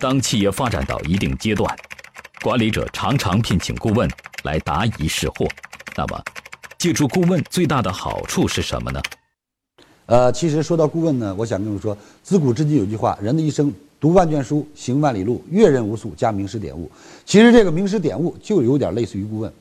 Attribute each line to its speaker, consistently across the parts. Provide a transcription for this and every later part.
Speaker 1: 当企业发展到一定阶段，管理者常常聘请顾问来答疑释惑。那么，借助顾问最大的好处是什么呢？
Speaker 2: 呃，其实说到顾问呢，我想跟你说，自古至今有句话：人的一生读万卷书，行万里路，阅人无数，加名师点悟。其实这个名师点悟就有点类似于顾问。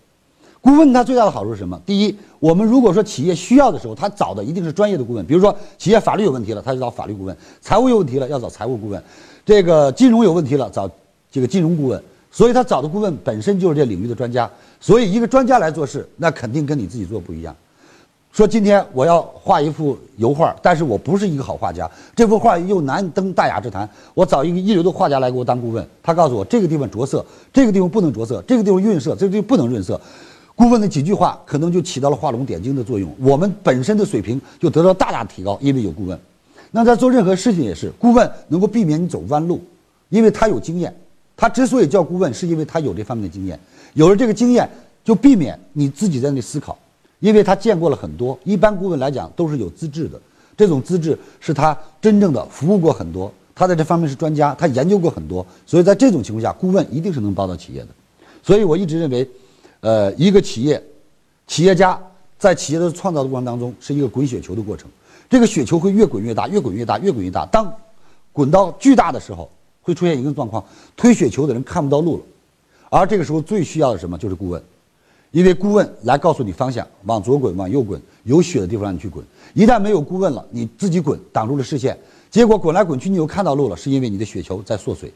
Speaker 2: 顾问他最大的好处是什么？第一，我们如果说企业需要的时候，他找的一定是专业的顾问。比如说，企业法律有问题了，他就找法律顾问；财务有问题了，要找财务顾问；这个金融有问题了，找这个金融顾问。所以他找的顾问本身就是这领域的专家。所以一个专家来做事，那肯定跟你自己做不一样。说今天我要画一幅油画，但是我不是一个好画家，这幅画又难登大雅之堂。我找一个一流的画家来给我当顾问，他告诉我这个地方着色，这个地方不能着色，这个地方润色，这个地方不能润色。顾问的几句话可能就起到了画龙点睛的作用，我们本身的水平就得到大大提高，因为有顾问。那在做任何事情也是，顾问能够避免你走弯路，因为他有经验。他之所以叫顾问，是因为他有这方面的经验。有了这个经验，就避免你自己在那里思考，因为他见过了很多。一般顾问来讲都是有资质的，这种资质是他真正的服务过很多，他在这方面是专家，他研究过很多。所以在这种情况下，顾问一定是能帮到企业的。所以我一直认为。呃，一个企业，企业家在企业的创造的过程当中，是一个滚雪球的过程。这个雪球会越滚越大，越滚越大，越滚越大。当滚到巨大的时候，会出现一个状况：推雪球的人看不到路了。而这个时候最需要的什么？就是顾问，因为顾问来告诉你方向，往左滚，往右滚，有雪的地方让你去滚。一旦没有顾问了，你自己滚，挡住了视线，结果滚来滚去，你又看到路了，是因为你的雪球在缩水。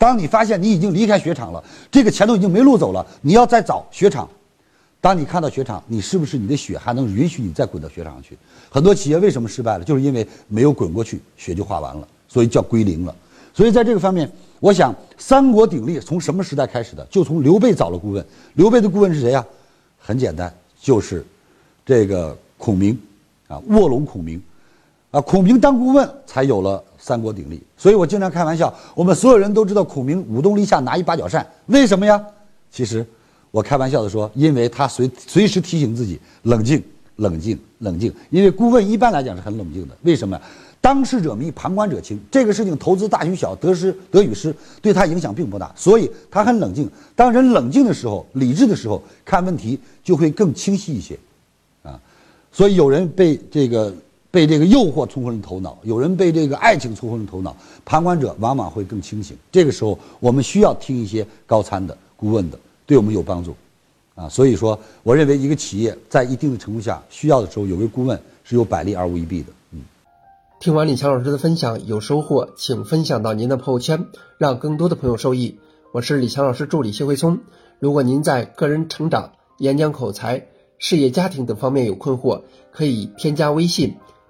Speaker 2: 当你发现你已经离开雪场了，这个前头已经没路走了，你要再找雪场。当你看到雪场，你是不是你的雪还能允许你再滚到雪场去？很多企业为什么失败了，就是因为没有滚过去，雪就化完了，所以叫归零了。所以在这个方面，我想三国鼎立从什么时代开始的？就从刘备找了顾问。刘备的顾问是谁呀？很简单，就是这个孔明，啊，卧龙孔明，啊，孔明当顾问才有了。三国鼎立，所以我经常开玩笑，我们所有人都知道孔明舞动立下拿一把角扇，为什么呀？其实，我开玩笑的说，因为他随随时提醒自己冷静、冷静、冷静。因为顾问一般来讲是很冷静的，为什么？当事者迷，旁观者清。这个事情投资大与小，得失得与失，对他影响并不大，所以他很冷静。当人冷静的时候，理智的时候，看问题就会更清晰一些，啊，所以有人被这个。被这个诱惑冲昏了头脑，有人被这个爱情冲昏了头脑，旁观者往往会更清醒。这个时候，我们需要听一些高参的顾问的，对我们有帮助，啊，所以说，我认为一个企业在一定的程度下需要的时候，有位顾问是有百利而无一弊的。嗯，
Speaker 3: 听完李强老师的分享有收获，请分享到您的朋友圈，让更多的朋友受益。我是李强老师助理谢慧聪。如果您在个人成长、演讲口才、事业家庭等方面有困惑，可以添加微信。